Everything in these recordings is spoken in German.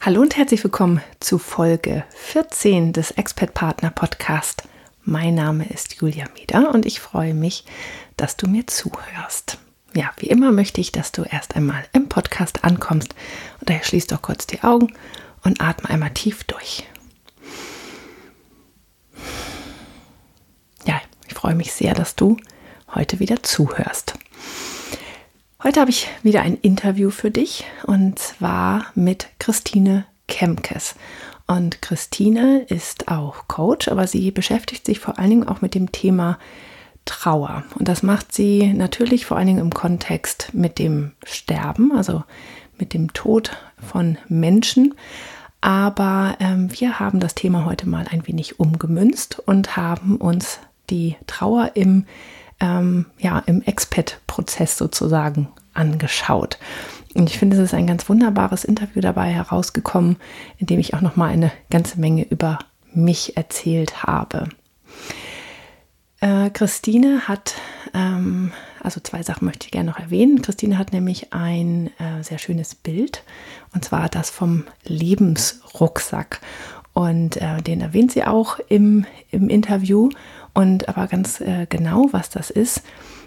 Hallo und herzlich willkommen zu Folge 14 des Expert Partner Podcast. Mein Name ist Julia Mieder und ich freue mich, dass du mir zuhörst. Ja, wie immer möchte ich, dass du erst einmal im Podcast ankommst und daher schließ doch kurz die Augen und atme einmal tief durch. Ja, ich freue mich sehr, dass du heute wieder zuhörst. Heute habe ich wieder ein Interview für dich und zwar mit Christine Kemkes. Und Christine ist auch Coach, aber sie beschäftigt sich vor allen Dingen auch mit dem Thema Trauer. Und das macht sie natürlich vor allen Dingen im Kontext mit dem Sterben, also mit dem Tod von Menschen. Aber ähm, wir haben das Thema heute mal ein wenig umgemünzt und haben uns die Trauer im ähm, ja, im Expat-Prozess sozusagen angeschaut. Und ich finde, es ist ein ganz wunderbares Interview dabei herausgekommen, in dem ich auch noch mal eine ganze Menge über mich erzählt habe. Äh, Christine hat, ähm, also zwei Sachen möchte ich gerne noch erwähnen. Christine hat nämlich ein äh, sehr schönes Bild, und zwar das vom Lebensrucksack. Und äh, den erwähnt sie auch im, im Interview. Und aber ganz äh, genau, was das ist,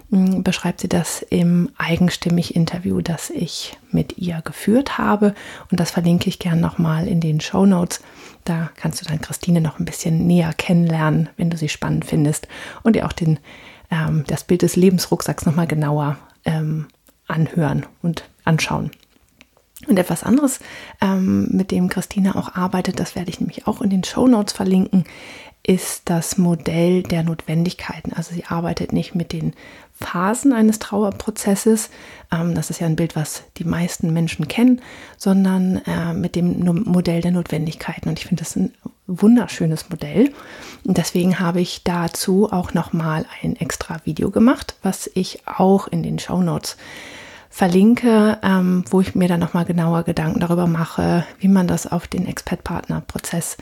hm, beschreibt sie das im eigenstimmig Interview, das ich mit ihr geführt habe. Und das verlinke ich gern nochmal in den Show Notes. Da kannst du dann Christine noch ein bisschen näher kennenlernen, wenn du sie spannend findest und dir auch den, ähm, das Bild des Lebensrucksacks nochmal genauer ähm, anhören und anschauen. Und etwas anderes, ähm, mit dem Christine auch arbeitet, das werde ich nämlich auch in den Show Notes verlinken, ist das Modell der Notwendigkeiten. Also sie arbeitet nicht mit den Phasen eines Trauerprozesses, ähm, das ist ja ein Bild, was die meisten Menschen kennen, sondern äh, mit dem Modell der Notwendigkeiten. Und ich finde das ein wunderschönes Modell. Und deswegen habe ich dazu auch nochmal ein extra Video gemacht, was ich auch in den Show Notes verlinke, ähm, wo ich mir dann nochmal genauer Gedanken darüber mache, wie man das auf den Expert-Partner-Prozess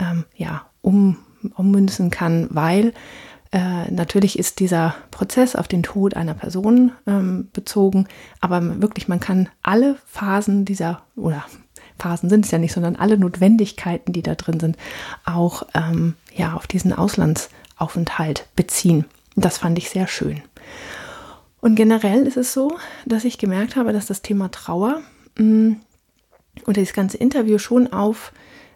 ähm, ja, um ummünzen kann, weil äh, natürlich ist dieser Prozess auf den Tod einer Person ähm, bezogen, aber wirklich, man kann alle Phasen dieser, oder Phasen sind es ja nicht, sondern alle Notwendigkeiten, die da drin sind, auch ähm, ja, auf diesen Auslandsaufenthalt beziehen. Das fand ich sehr schön. Und generell ist es so, dass ich gemerkt habe, dass das Thema Trauer mh, mm, oder das ganze Interview schon auf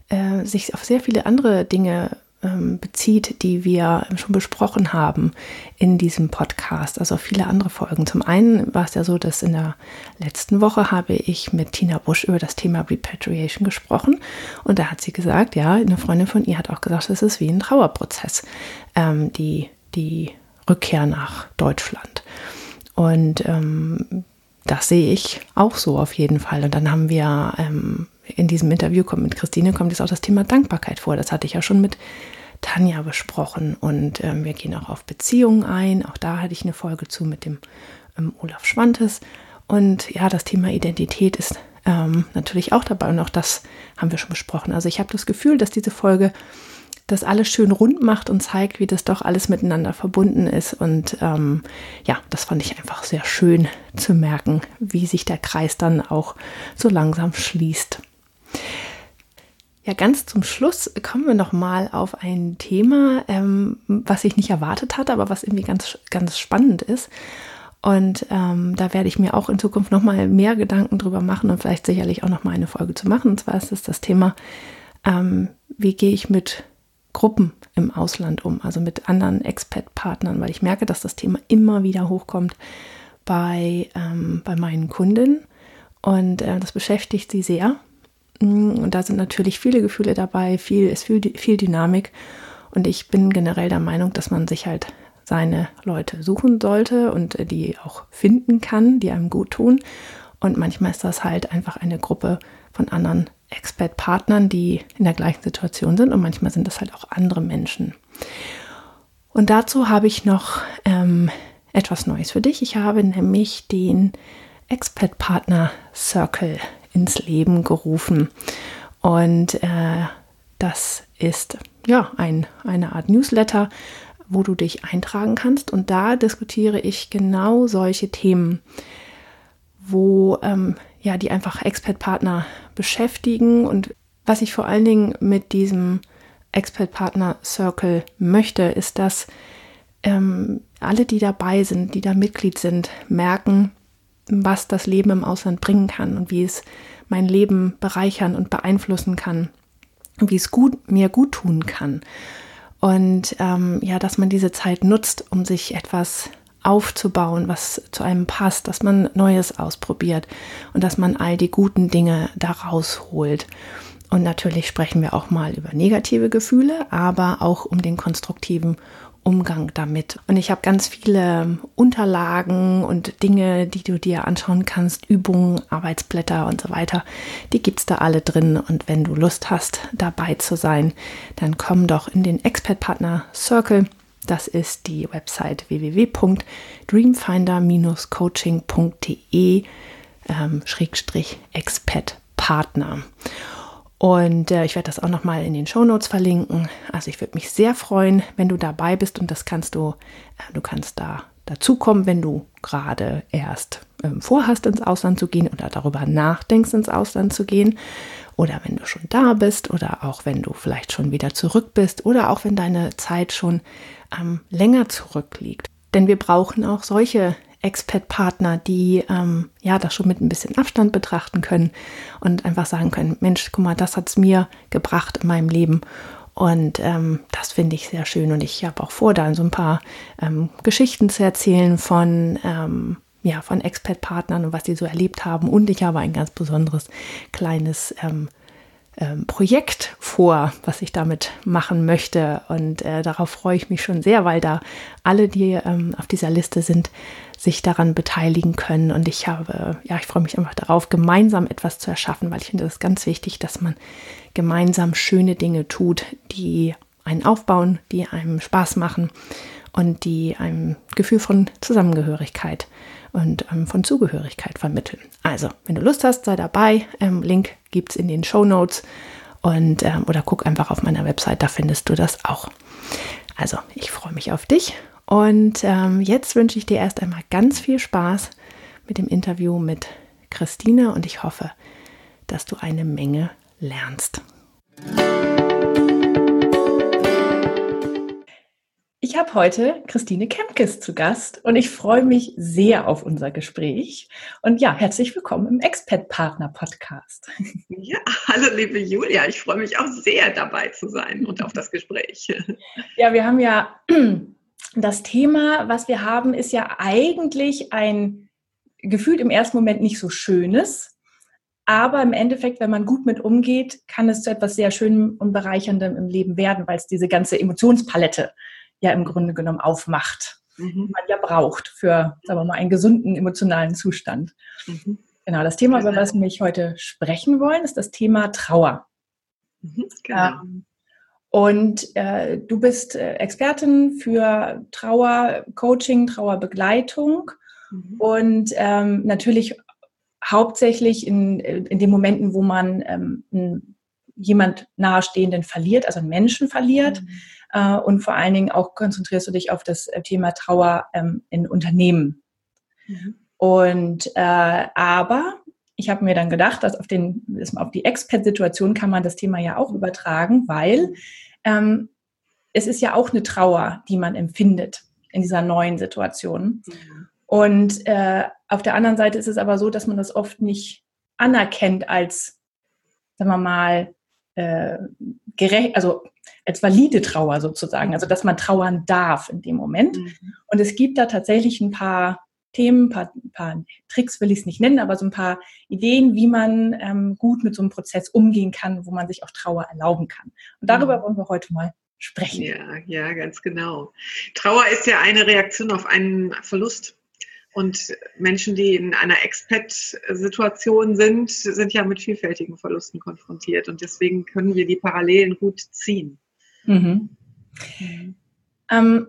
äh, sich auf sehr viele andere Dinge bezieht, die wir schon besprochen haben in diesem Podcast, also viele andere Folgen. Zum einen war es ja so, dass in der letzten Woche habe ich mit Tina Busch über das Thema Repatriation gesprochen und da hat sie gesagt, ja, eine Freundin von ihr hat auch gesagt, es ist wie ein Trauerprozess, ähm, die, die Rückkehr nach Deutschland. Und ähm, das sehe ich auch so auf jeden Fall. Und dann haben wir ähm, in diesem Interview kommt mit Christine kommt jetzt auch das Thema Dankbarkeit vor. Das hatte ich ja schon mit Tanja besprochen und ähm, wir gehen auch auf Beziehungen ein. Auch da hatte ich eine Folge zu mit dem ähm, Olaf Schwantes. Und ja, das Thema Identität ist ähm, natürlich auch dabei und auch das haben wir schon besprochen. Also ich habe das Gefühl, dass diese Folge das alles schön rund macht und zeigt, wie das doch alles miteinander verbunden ist. Und ähm, ja, das fand ich einfach sehr schön zu merken, wie sich der Kreis dann auch so langsam schließt. Ja, ganz zum Schluss kommen wir noch mal auf ein Thema, ähm, was ich nicht erwartet hatte, aber was irgendwie ganz, ganz spannend ist. Und ähm, da werde ich mir auch in Zukunft noch mal mehr Gedanken drüber machen und vielleicht sicherlich auch noch mal eine Folge zu machen. Und zwar ist es das Thema, ähm, wie gehe ich mit Gruppen im Ausland um, also mit anderen Expat-Partnern, weil ich merke, dass das Thema immer wieder hochkommt bei, ähm, bei meinen Kunden und äh, das beschäftigt sie sehr und da sind natürlich viele Gefühle dabei, viel ist viel, viel Dynamik. Und ich bin generell der Meinung, dass man sich halt seine Leute suchen sollte und die auch finden kann, die einem gut tun. Und manchmal ist das halt einfach eine Gruppe von anderen Expert-Partnern, die in der gleichen Situation sind und manchmal sind das halt auch andere Menschen. Und dazu habe ich noch ähm, etwas Neues für dich. Ich habe nämlich den Expert-Partner Circle ins Leben gerufen. Und äh, das ist ja ein, eine Art Newsletter, wo du dich eintragen kannst. Und da diskutiere ich genau solche Themen, wo ähm, ja die einfach Expert-Partner beschäftigen. Und was ich vor allen Dingen mit diesem Expert-Partner Circle möchte, ist, dass ähm, alle, die dabei sind, die da Mitglied sind, merken, was das Leben im Ausland bringen kann und wie es mein Leben bereichern und beeinflussen kann, wie es gut, mir gut tun kann. Und ähm, ja, dass man diese Zeit nutzt, um sich etwas aufzubauen, was zu einem passt, dass man Neues ausprobiert und dass man all die guten Dinge da rausholt. Und natürlich sprechen wir auch mal über negative Gefühle, aber auch um den konstruktiven Umgang damit. Und ich habe ganz viele Unterlagen und Dinge, die du dir anschauen kannst, Übungen, Arbeitsblätter und so weiter. Die gibt es da alle drin. Und wenn du Lust hast, dabei zu sein, dann komm doch in den Expert Partner Circle. Das ist die Website www.dreamfinder-coaching.de ähm, Schrägstrich Expert Partner. Und äh, ich werde das auch nochmal in den Show Notes verlinken. Also ich würde mich sehr freuen, wenn du dabei bist und das kannst du, äh, du kannst da dazukommen, wenn du gerade erst ähm, vorhast, ins Ausland zu gehen oder darüber nachdenkst, ins Ausland zu gehen. Oder wenn du schon da bist oder auch wenn du vielleicht schon wieder zurück bist oder auch wenn deine Zeit schon ähm, länger zurückliegt. Denn wir brauchen auch solche Expat-Partner, die ähm, ja das schon mit ein bisschen Abstand betrachten können und einfach sagen können, Mensch, guck mal, das hat es mir gebracht in meinem Leben. Und ähm, das finde ich sehr schön. Und ich habe auch vor, da so ein paar ähm, Geschichten zu erzählen von, ähm, ja, von Expat-Partnern und was sie so erlebt haben. Und ich habe ein ganz besonderes kleines ähm, ähm, Projekt vor, was ich damit machen möchte. Und äh, darauf freue ich mich schon sehr, weil da alle, die ähm, auf dieser Liste sind, sich daran beteiligen können. Und ich habe, ja, ich freue mich einfach darauf, gemeinsam etwas zu erschaffen, weil ich finde es ganz wichtig, dass man gemeinsam schöne Dinge tut, die einen aufbauen, die einem Spaß machen und die einem Gefühl von Zusammengehörigkeit und ähm, von Zugehörigkeit vermitteln. Also, wenn du Lust hast, sei dabei. Ähm, Link gibt es in den Show Notes und ähm, oder guck einfach auf meiner Website, da findest du das auch. Also, ich freue mich auf dich und ähm, jetzt wünsche ich dir erst einmal ganz viel Spaß mit dem Interview mit Christine und ich hoffe, dass du eine Menge lernst. Ich habe heute Christine Kemkes zu Gast und ich freue mich sehr auf unser Gespräch. Und ja, herzlich willkommen im Expat Partner Podcast. Ja, hallo liebe Julia, ich freue mich auch sehr dabei zu sein und auf das Gespräch. Ja, wir haben ja das Thema, was wir haben, ist ja eigentlich ein gefühlt im ersten Moment nicht so schönes. Aber im Endeffekt, wenn man gut mit umgeht, kann es zu etwas sehr Schönem und Bereicherndem im Leben werden, weil es diese ganze Emotionspalette ja im Grunde genommen aufmacht, mhm. die man ja braucht für, sagen wir mal, einen gesunden emotionalen Zustand. Mhm. Genau, das Thema, über das wir heute sprechen wollen, ist das Thema Trauer. Mhm, genau. Ähm, und äh, du bist äh, Expertin für Trauercoaching, Trauerbegleitung mhm. und ähm, natürlich hauptsächlich in, in den Momenten, wo man ähm, jemand nahestehenden verliert, also einen Menschen verliert. Mhm. Äh, und vor allen Dingen auch konzentrierst du dich auf das äh, Thema Trauer ähm, in Unternehmen. Mhm. Und äh, aber ich habe mir dann gedacht, dass auf, den, auf die Expat-Situation kann man das Thema ja auch übertragen, weil ähm, es ist ja auch eine Trauer, die man empfindet in dieser neuen Situation. Mhm. Und äh, auf der anderen Seite ist es aber so, dass man das oft nicht anerkennt als, sagen wir mal, äh, gerecht, also als valide Trauer sozusagen, also dass man trauern darf in dem Moment. Mhm. Und es gibt da tatsächlich ein paar Themen, ein paar, paar Tricks will ich es nicht nennen, aber so ein paar Ideen, wie man ähm, gut mit so einem Prozess umgehen kann, wo man sich auch Trauer erlauben kann. Und darüber mhm. wollen wir heute mal sprechen. Ja, ja, ganz genau. Trauer ist ja eine Reaktion auf einen Verlust. Und Menschen, die in einer Expat-Situation sind, sind ja mit vielfältigen Verlusten konfrontiert. Und deswegen können wir die Parallelen gut ziehen. Mhm. Mhm. Ähm,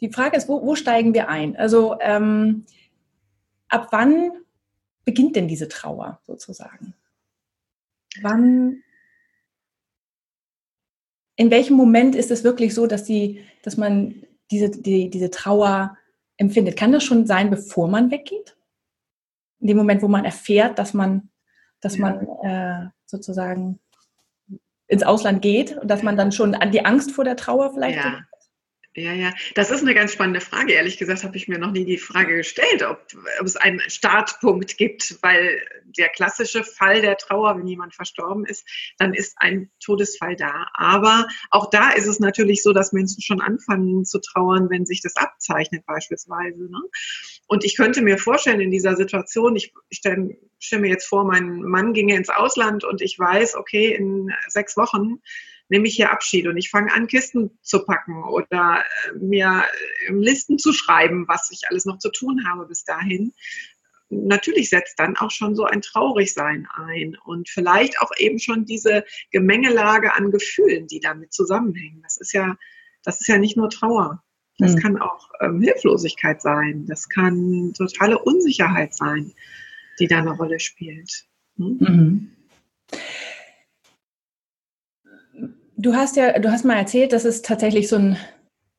die Frage ist, wo, wo, steigen wir ein? Also ähm, ab wann beginnt denn diese Trauer sozusagen? Wann, in welchem Moment ist es wirklich so, dass, die, dass man diese, die, diese Trauer empfindet? Kann das schon sein, bevor man weggeht? In dem Moment, wo man erfährt, dass man, dass ja. man äh, sozusagen ins Ausland geht und dass man dann schon an die Angst vor der Trauer vielleicht ja. Ja, ja, das ist eine ganz spannende Frage. Ehrlich gesagt habe ich mir noch nie die Frage gestellt, ob, ob, es einen Startpunkt gibt, weil der klassische Fall der Trauer, wenn jemand verstorben ist, dann ist ein Todesfall da. Aber auch da ist es natürlich so, dass Menschen schon anfangen zu trauern, wenn sich das abzeichnet beispielsweise. Ne? Und ich könnte mir vorstellen, in dieser Situation, ich stelle stell mir jetzt vor, mein Mann ginge ins Ausland und ich weiß, okay, in sechs Wochen nehme ich hier Abschied und ich fange an, Kisten zu packen oder äh, mir äh, Listen zu schreiben, was ich alles noch zu tun habe bis dahin. Natürlich setzt dann auch schon so ein Traurigsein ein und vielleicht auch eben schon diese Gemengelage an Gefühlen, die damit zusammenhängen. Das ist ja, das ist ja nicht nur Trauer. Das mhm. kann auch ähm, Hilflosigkeit sein. Das kann totale Unsicherheit sein, die da eine Rolle spielt. Hm? Mhm. Du hast ja, du hast mal erzählt, dass es tatsächlich so ein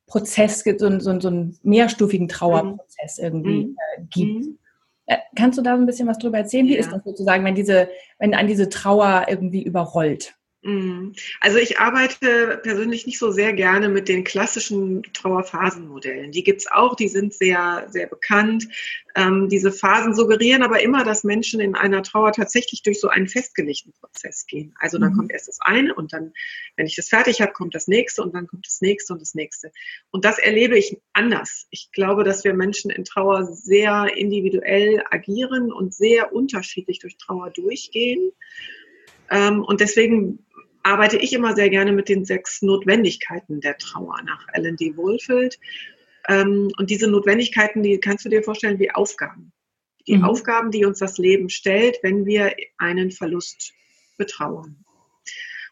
Prozess gibt, so, so, so einen mehrstufigen Trauerprozess mhm. irgendwie mhm. äh, gibt. Mhm. Äh, kannst du da ein bisschen was drüber erzählen? Wie ja. ist das sozusagen, wenn diese, wenn an diese Trauer irgendwie überrollt? Mhm. Also ich arbeite persönlich nicht so sehr gerne mit den klassischen Trauerphasenmodellen. Die gibt es auch, die sind sehr, sehr bekannt. Ähm, diese Phasen suggerieren aber immer, dass Menschen in einer Trauer tatsächlich durch so einen festgelegten Prozess gehen. Also dann mhm. kommt erst das eine und dann, wenn ich das fertig habe, kommt das nächste und dann kommt das nächste und das nächste. Und das erlebe ich anders. Ich glaube, dass wir Menschen in Trauer sehr individuell agieren und sehr unterschiedlich durch Trauer durchgehen. Ähm, und deswegen arbeite ich immer sehr gerne mit den sechs Notwendigkeiten der Trauer nach Ellen D. Wohlfeld. Ähm, und diese Notwendigkeiten, die kannst du dir vorstellen wie Aufgaben. Die mhm. Aufgaben, die uns das Leben stellt, wenn wir einen Verlust betrauern.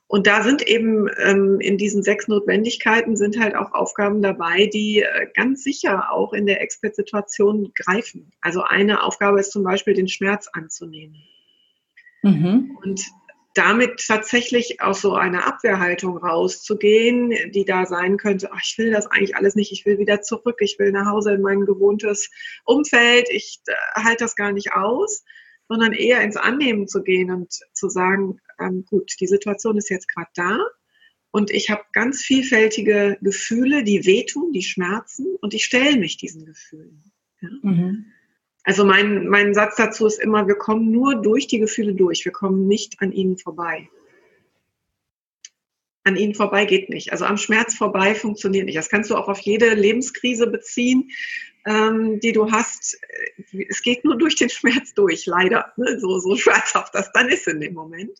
Und da sind eben ähm, in diesen sechs Notwendigkeiten sind halt auch Aufgaben dabei, die äh, ganz sicher auch in der Expert-Situation greifen. Also eine Aufgabe ist zum Beispiel, den Schmerz anzunehmen. Mhm. Und damit tatsächlich aus so einer Abwehrhaltung rauszugehen, die da sein könnte, ach, ich will das eigentlich alles nicht, ich will wieder zurück, ich will nach Hause in mein gewohntes Umfeld, ich äh, halte das gar nicht aus, sondern eher ins Annehmen zu gehen und zu sagen, ähm, gut, die Situation ist jetzt gerade da und ich habe ganz vielfältige Gefühle, die wehtun, die schmerzen und ich stelle mich diesen Gefühlen. Ja? Mhm. Also mein, mein Satz dazu ist immer, wir kommen nur durch die Gefühle durch, wir kommen nicht an ihnen vorbei. An ihnen vorbei geht nicht. Also am Schmerz vorbei funktioniert nicht. Das kannst du auch auf jede Lebenskrise beziehen, ähm, die du hast. Es geht nur durch den Schmerz durch, leider. Ne? So, so schmerzhaft das dann ist in dem Moment.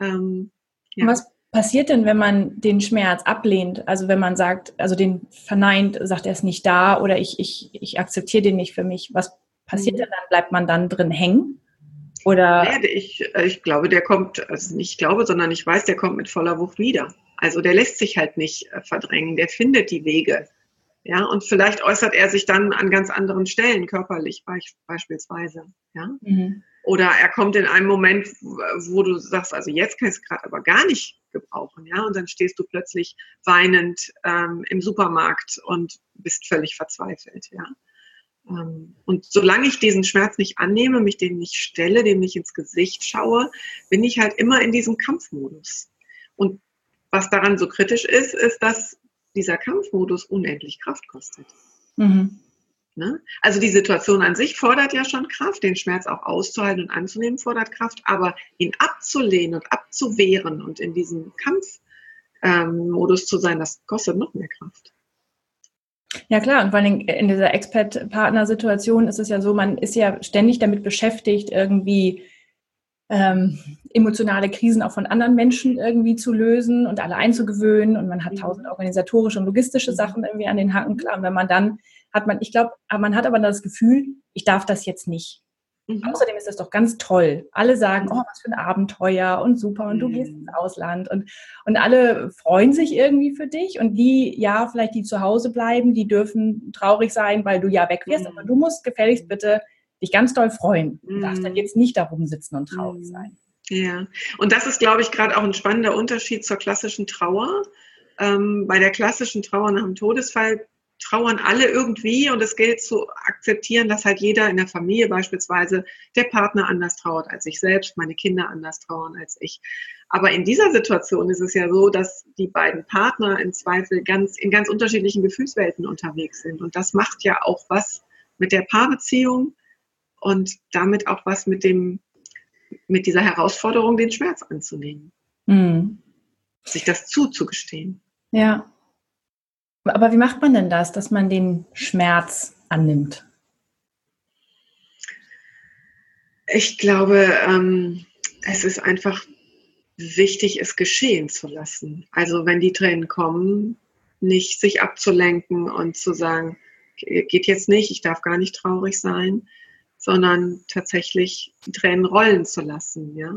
Ähm, ja. Was passiert denn, wenn man den Schmerz ablehnt? Also wenn man sagt, also den verneint, sagt er ist nicht da oder ich, ich, ich akzeptiere den nicht für mich. Was passiert mhm. denn dann? Bleibt man dann drin hängen? Oder? Nee, ich, äh, ich glaube, der kommt, also nicht glaube, sondern ich weiß, der kommt mit voller Wucht wieder. Also der lässt sich halt nicht äh, verdrängen, der findet die Wege. Ja, und vielleicht äußert er sich dann an ganz anderen Stellen, körperlich beispielsweise. Ja. Mhm. Oder er kommt in einem Moment, wo du sagst, also jetzt kann ich es gerade aber gar nicht gebrauchen, ja, und dann stehst du plötzlich weinend ähm, im Supermarkt und bist völlig verzweifelt, ja. Ähm, und solange ich diesen Schmerz nicht annehme, mich dem nicht stelle, dem nicht ins Gesicht schaue, bin ich halt immer in diesem Kampfmodus. Und was daran so kritisch ist, ist, dass dieser Kampfmodus unendlich Kraft kostet. Mhm. Ne? Also die Situation an sich fordert ja schon Kraft, den Schmerz auch auszuhalten und anzunehmen fordert Kraft, aber ihn abzulehnen und abzuwehren und in diesem Kampfmodus ähm, zu sein, das kostet noch mehr Kraft. Ja klar, und vor allem in dieser Expat-Partner-Situation ist es ja so, man ist ja ständig damit beschäftigt, irgendwie ähm, emotionale Krisen auch von anderen Menschen irgendwie zu lösen und alle einzugewöhnen und man hat mhm. tausend organisatorische und logistische mhm. Sachen irgendwie an den Haken. Klar, und wenn man dann hat man, ich glaube, man hat aber das Gefühl, ich darf das jetzt nicht. Mhm. Außerdem ist das doch ganz toll. Alle sagen, mhm. oh, was für ein Abenteuer und super und du gehst ins Ausland und, und alle freuen sich irgendwie für dich und die, ja, vielleicht die zu Hause bleiben, die dürfen traurig sein, weil du ja weg wirst, mhm. aber du musst gefälligst bitte dich ganz doll freuen. Du darfst dann jetzt nicht da rumsitzen und traurig sein. Ja, und das ist, glaube ich, gerade auch ein spannender Unterschied zur klassischen Trauer. Ähm, bei der klassischen Trauer nach dem Todesfall trauern alle irgendwie und es gilt zu akzeptieren, dass halt jeder in der Familie beispielsweise der Partner anders trauert als ich selbst, meine Kinder anders trauern als ich. Aber in dieser Situation ist es ja so, dass die beiden Partner im Zweifel ganz, in ganz unterschiedlichen Gefühlswelten unterwegs sind. Und das macht ja auch was mit der Paarbeziehung und damit auch was mit dem, mit dieser Herausforderung, den Schmerz anzunehmen. Mhm. Sich das zuzugestehen. Ja, aber wie macht man denn das, dass man den Schmerz annimmt? Ich glaube, ähm, es ist einfach wichtig, es geschehen zu lassen. Also wenn die Tränen kommen, nicht sich abzulenken und zu sagen, geht jetzt nicht, ich darf gar nicht traurig sein, sondern tatsächlich die Tränen rollen zu lassen, ja.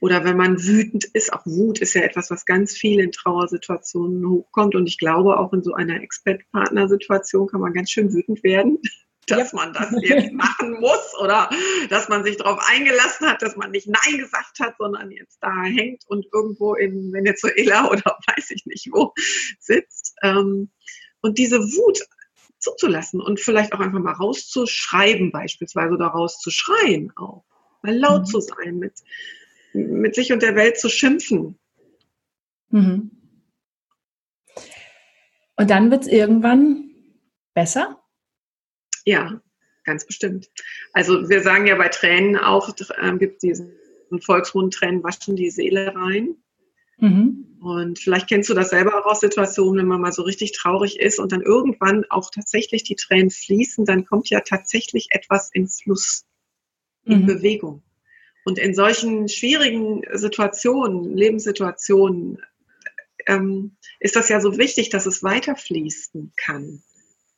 Oder wenn man wütend ist, auch Wut ist ja etwas, was ganz viel in Trauersituationen hochkommt und ich glaube auch in so einer Expert-Partner-Situation kann man ganz schön wütend werden, dass ja. man das jetzt machen muss oder dass man sich darauf eingelassen hat, dass man nicht Nein gesagt hat, sondern jetzt da hängt und irgendwo in Venezuela oder weiß ich nicht wo sitzt. Ähm, und diese Wut zuzulassen und vielleicht auch einfach mal rauszuschreiben beispielsweise oder rauszuschreien auch. Mal laut mhm. zu sein, mit, mit sich und der Welt zu schimpfen. Mhm. Und dann wird es irgendwann besser? Ja, ganz bestimmt. Also wir sagen ja bei Tränen auch, äh, gibt diesen Volksmund, Tränen waschen die Seele rein. Mhm. Und vielleicht kennst du das selber auch aus Situationen, wenn man mal so richtig traurig ist und dann irgendwann auch tatsächlich die Tränen fließen, dann kommt ja tatsächlich etwas in Fluss, in mhm. Bewegung. Und in solchen schwierigen Situationen, Lebenssituationen, ähm, ist das ja so wichtig, dass es weiterfließen kann.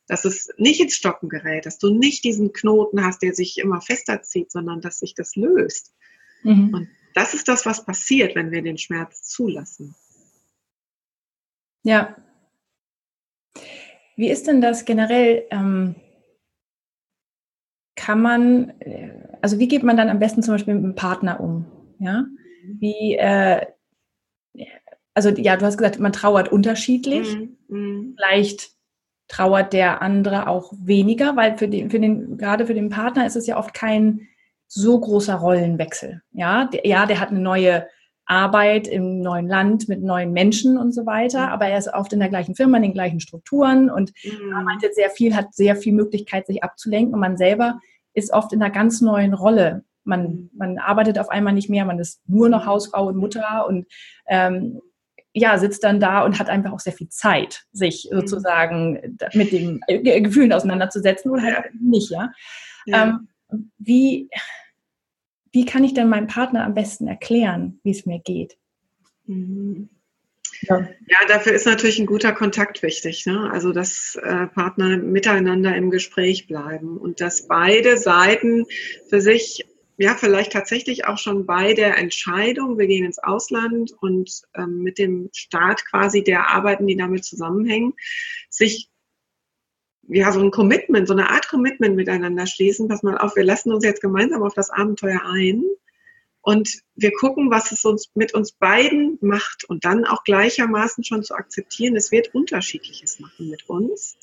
Dass es nicht ins Stocken gerät, dass du nicht diesen Knoten hast, der sich immer fester zieht, sondern dass sich das löst. Mhm. Und das ist das, was passiert, wenn wir den Schmerz zulassen. Ja. Wie ist denn das generell? Ähm, kann man, äh, also wie geht man dann am besten zum Beispiel mit einem Partner um? Ja, wie, äh, also ja, du hast gesagt, man trauert unterschiedlich. Mhm. mhm. Vielleicht trauert der andere auch weniger, weil für den, für den, gerade für den Partner ist es ja oft kein so großer Rollenwechsel. Ja, der, ja, der hat eine neue Arbeit im neuen Land mit neuen Menschen und so weiter, mhm. aber er ist oft in der gleichen Firma, in den gleichen Strukturen und mhm. arbeitet sehr viel, hat sehr viel Möglichkeit, sich abzulenken und man selber ist oft in einer ganz neuen Rolle. Man, mhm. man arbeitet auf einmal nicht mehr, man ist nur noch mhm. Hausfrau und Mutter und ähm, ja, sitzt dann da und hat einfach auch sehr viel Zeit, sich sozusagen mit den Gefühlen auseinanderzusetzen oder halt nicht, ja. ja. Ähm, wie, wie kann ich denn meinem Partner am besten erklären, wie es mir geht? Mhm. Ja. ja. dafür ist natürlich ein guter Kontakt wichtig. Ne? Also, dass äh, Partner miteinander im Gespräch bleiben und dass beide Seiten für sich, ja, vielleicht tatsächlich auch schon bei der Entscheidung, wir gehen ins Ausland und ähm, mit dem Start quasi der Arbeiten, die damit zusammenhängen, sich ja, so ein Commitment, so eine Art Commitment miteinander schließen. Pass mal auf, wir lassen uns jetzt gemeinsam auf das Abenteuer ein und wir gucken, was es uns mit uns beiden macht und dann auch gleichermaßen schon zu akzeptieren, es wird Unterschiedliches machen mit uns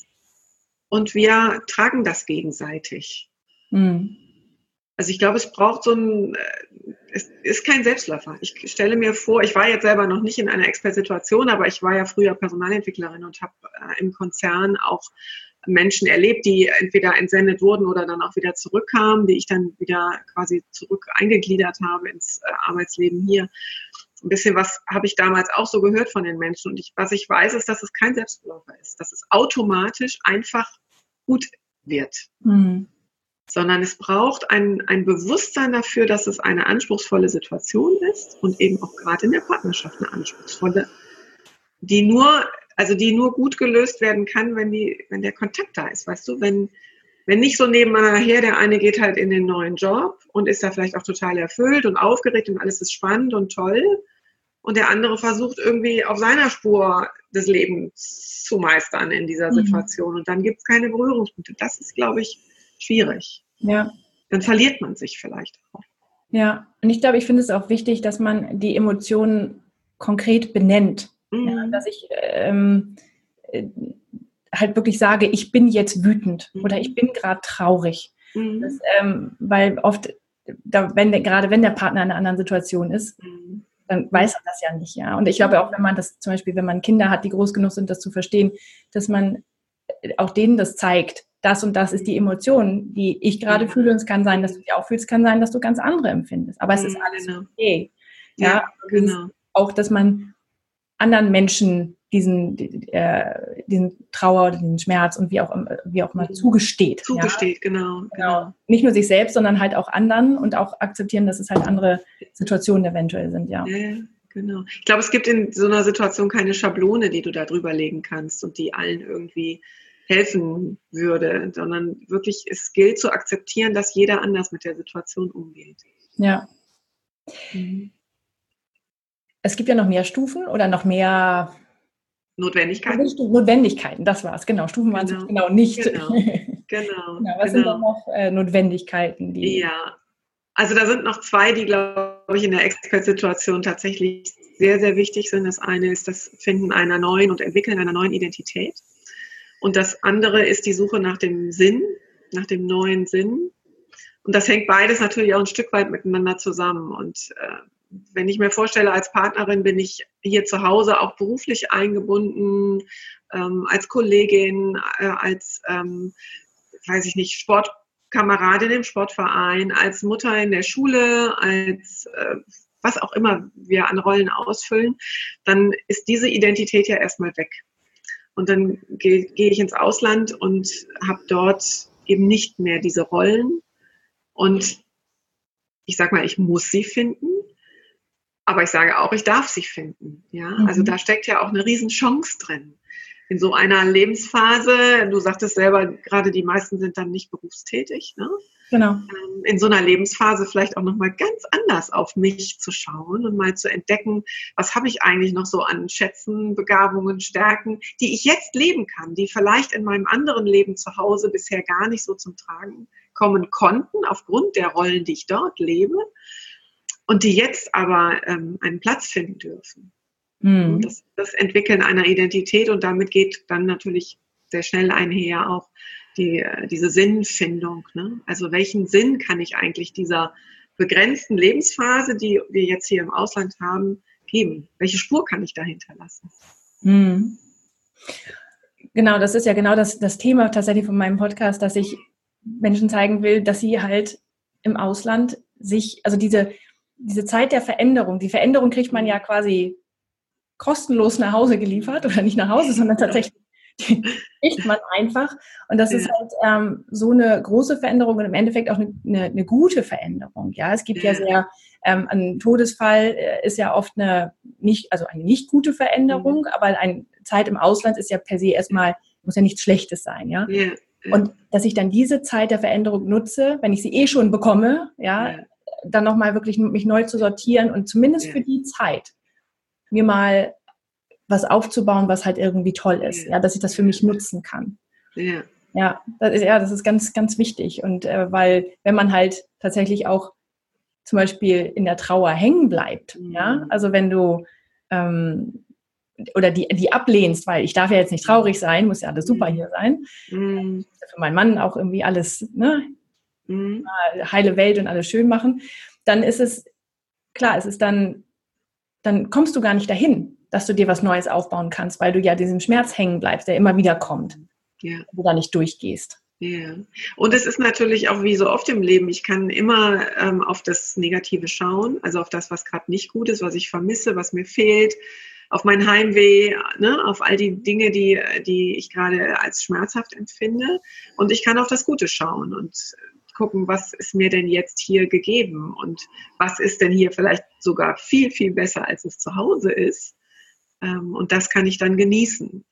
und wir tragen das gegenseitig. Mhm. Also ich glaube, es braucht so ein, äh, es ist kein Selbstläufer. Ich stelle mir vor, ich war jetzt selber noch nicht in einer Expertsituation, aber ich war ja früher Personalentwicklerin und habe äh, im Konzern auch Menschen erlebt, die entweder entsendet wurden oder dann auch wieder zurückkamen, die ich dann wieder quasi zurück eingegliedert habe ins äh, Arbeitsleben hier. Ein bisschen was habe ich damals auch so gehört von den Menschen. Und ich, was ich weiß, ist, dass es kein Selbstläufer ist, dass es automatisch einfach gut wird. Mhm. Sondern es braucht ein, ein Bewusstsein dafür, dass es eine anspruchsvolle Situation ist und eben auch gerade in der Partnerschaft eine anspruchsvolle, die nur also die nur gut gelöst werden kann, wenn die, wenn der Kontakt da ist, weißt du, wenn, wenn nicht so nebeneinander her, der eine geht halt in den neuen Job und ist da vielleicht auch total erfüllt und aufgeregt und alles ist spannend und toll. Und der andere versucht irgendwie auf seiner Spur des Lebens zu meistern in dieser mhm. Situation. Und dann gibt es keine Berührungspunkte. Das ist, glaube ich, schwierig. Ja. Dann verliert man sich vielleicht auch. Ja, und ich glaube, ich finde es auch wichtig, dass man die Emotionen konkret benennt. Mhm. Ja, dass ich ähm, äh, halt wirklich sage, ich bin jetzt wütend mhm. oder ich bin gerade traurig. Mhm. Das, ähm, weil oft, da, wenn der, gerade wenn der Partner in einer anderen Situation ist, mhm. dann weiß er das ja nicht, ja. Und ich glaube auch, wenn man das zum Beispiel, wenn man Kinder hat, die groß genug sind, das zu verstehen, dass man auch denen das zeigt, das und das ist die Emotion, die ich gerade fühle. Und es kann sein, dass du die auch fühlst, es kann sein, dass du ganz andere empfindest. Aber es ist mhm, alles genau. okay. Ja, ja genau. Auch, dass man anderen Menschen diesen, äh, diesen Trauer oder den Schmerz und wie auch, wie auch immer mhm. zugesteht. Zugesteht, ja? genau, genau, genau. Nicht nur sich selbst, sondern halt auch anderen und auch akzeptieren, dass es halt andere Situationen eventuell sind, ja. ja genau. Ich glaube, es gibt in so einer Situation keine Schablone, die du da drüber legen kannst und die allen irgendwie helfen würde, sondern wirklich es gilt zu akzeptieren, dass jeder anders mit der Situation umgeht. Ja. Mhm. Es gibt ja noch mehr Stufen oder noch mehr Notwendigkeiten. Notwendigkeiten, das war es, genau. Stufen waren es genau. genau nicht. Genau. genau. genau. Was genau. sind noch äh, Notwendigkeiten? Die ja, also da sind noch zwei, die, glaube ich, in der Expert-Situation tatsächlich sehr, sehr wichtig sind. Das eine ist das Finden einer neuen und Entwickeln einer neuen Identität. Und das andere ist die Suche nach dem Sinn, nach dem neuen Sinn. Und das hängt beides natürlich auch ein Stück weit miteinander zusammen. Und äh, wenn ich mir vorstelle, als Partnerin bin ich hier zu Hause auch beruflich eingebunden, ähm, als Kollegin, äh, als, ähm, weiß ich nicht, Sportkameradin im Sportverein, als Mutter in der Schule, als äh, was auch immer wir an Rollen ausfüllen, dann ist diese Identität ja erstmal weg. Und dann gehe geh ich ins Ausland und habe dort eben nicht mehr diese Rollen. Und ich sage mal, ich muss sie finden. Aber ich sage auch, ich darf sie finden. Ja, mhm. also da steckt ja auch eine Riesenchance drin. In so einer Lebensphase, du sagtest selber, gerade die meisten sind dann nicht berufstätig. Ne? Genau. Ähm, in so einer Lebensphase vielleicht auch nochmal ganz anders auf mich zu schauen und mal zu entdecken, was habe ich eigentlich noch so an Schätzen, Begabungen, Stärken, die ich jetzt leben kann, die vielleicht in meinem anderen Leben zu Hause bisher gar nicht so zum Tragen kommen konnten, aufgrund der Rollen, die ich dort lebe und die jetzt aber ähm, einen Platz finden dürfen. Mhm. Das, das Entwickeln einer Identität und damit geht dann natürlich sehr schnell einher auch die, äh, diese Sinnfindung. Ne? Also welchen Sinn kann ich eigentlich dieser begrenzten Lebensphase, die wir jetzt hier im Ausland haben, geben? Welche Spur kann ich da hinterlassen? Hm. Genau, das ist ja genau das, das Thema tatsächlich von meinem Podcast, dass ich Menschen zeigen will, dass sie halt im Ausland sich, also diese, diese Zeit der Veränderung, die Veränderung kriegt man ja quasi kostenlos nach Hause geliefert oder nicht nach Hause, sondern tatsächlich kriegt man einfach. Und das ja. ist halt ähm, so eine große Veränderung und im Endeffekt auch eine, eine, eine gute Veränderung. Ja, es gibt ja, ja sehr, ähm, ein Todesfall äh, ist ja oft eine nicht, also eine nicht gute Veränderung, mhm. aber eine Zeit im Ausland ist ja per se erstmal, muss ja nichts Schlechtes sein, ja. ja. Und dass ich dann diese Zeit der Veränderung nutze, wenn ich sie eh schon bekomme, ja, dann nochmal wirklich mich neu zu sortieren und zumindest für die Zeit mir mal was aufzubauen, was halt irgendwie toll ist, ja, dass ich das für mich nutzen kann. Ja. Ja, das ist, ja, das ist ganz, ganz wichtig. Und äh, weil, wenn man halt tatsächlich auch zum Beispiel in der Trauer hängen bleibt, mhm. ja, also wenn du ähm, oder die, die ablehnst, weil ich darf ja jetzt nicht traurig sein, muss ja alles super mhm. hier sein. Mhm. Für meinen Mann auch irgendwie alles, ne, mhm. heile Welt und alles schön machen, dann ist es, klar, es ist dann, dann kommst du gar nicht dahin dass du dir was Neues aufbauen kannst, weil du ja diesem Schmerz hängen bleibst, der immer wieder kommt, ja. du da nicht durchgehst. Ja. Und es ist natürlich auch wie so oft im Leben, ich kann immer ähm, auf das Negative schauen, also auf das, was gerade nicht gut ist, was ich vermisse, was mir fehlt, auf mein Heimweh, ne, auf all die Dinge, die, die ich gerade als schmerzhaft empfinde. Und ich kann auf das Gute schauen und gucken, was ist mir denn jetzt hier gegeben und was ist denn hier vielleicht sogar viel, viel besser, als es zu Hause ist. Ähm, und das kann ich dann genießen.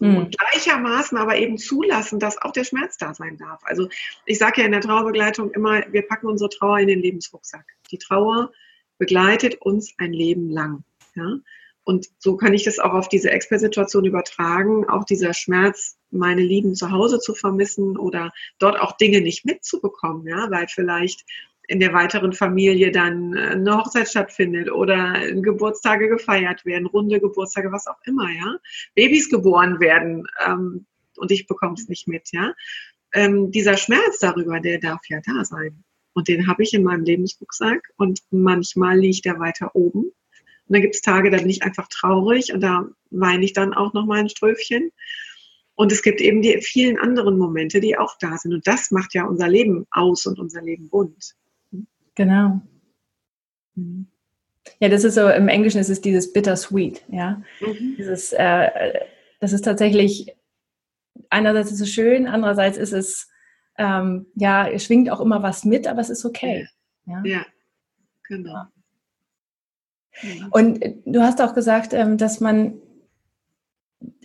Mhm. Und gleichermaßen aber eben zulassen, dass auch der Schmerz da sein darf. Also ich sage ja in der Trauerbegleitung immer, wir packen unsere Trauer in den Lebensrucksack. Die Trauer begleitet uns ein Leben lang. Ja? Und so kann ich das auch auf diese Expert-Situation übertragen, auch dieser Schmerz, meine Lieben zu Hause zu vermissen oder dort auch Dinge nicht mitzubekommen, ja, weil vielleicht in der weiteren Familie dann eine Hochzeit stattfindet oder Geburtstage gefeiert werden, runde Geburtstage, was auch immer, ja. Babys geboren werden ähm, und ich bekomme es nicht mit, ja. Ähm, dieser Schmerz darüber, der darf ja da sein. Und den habe ich in meinem Lebensrucksack und manchmal liegt er weiter oben. Und dann gibt es Tage, da bin ich einfach traurig und da weine ich dann auch noch mal ein Ströfchen. Und es gibt eben die vielen anderen Momente, die auch da sind. Und das macht ja unser Leben aus und unser Leben bunt. Genau. Mhm. Ja, das ist so, im Englischen ist es dieses bittersweet, ja. Mhm. Dieses, äh, das ist tatsächlich, einerseits ist es schön, andererseits ist es, ähm, ja, es schwingt auch immer was mit, aber es ist okay. Ja, ja genau. Mhm. Und du hast auch gesagt, ähm, dass man,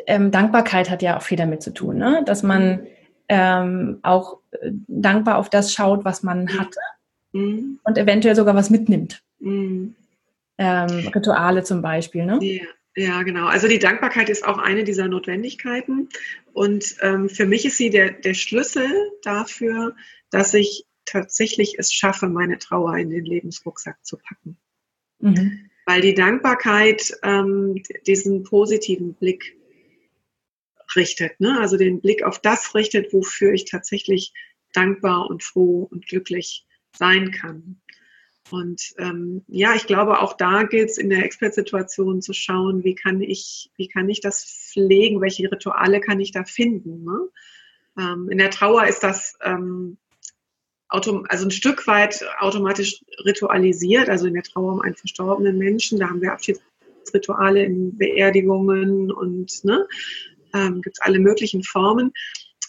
ähm, Dankbarkeit hat ja auch viel damit zu tun, ne? dass man mhm. ähm, auch äh, dankbar auf das schaut, was man mhm. hatte mhm. und eventuell sogar was mitnimmt. Mhm. Ähm, Rituale zum Beispiel. Ne? Ja. Ja, genau. Also die Dankbarkeit ist auch eine dieser Notwendigkeiten. Und ähm, für mich ist sie der, der Schlüssel dafür, dass ich tatsächlich es schaffe, meine Trauer in den Lebensrucksack zu packen. Mhm. Weil die Dankbarkeit ähm, diesen positiven Blick richtet, ne? also den Blick auf das richtet, wofür ich tatsächlich dankbar und froh und glücklich sein kann. Und ähm, ja, ich glaube, auch da gilt es in der Expertsituation zu schauen, wie kann ich, wie kann ich das pflegen, welche Rituale kann ich da finden. Ne? Ähm, in der Trauer ist das ähm, also ein Stück weit automatisch ritualisiert, also in der Trauer um einen verstorbenen Menschen, da haben wir Abschiedsrituale in Beerdigungen und ne, ähm, gibt es alle möglichen Formen.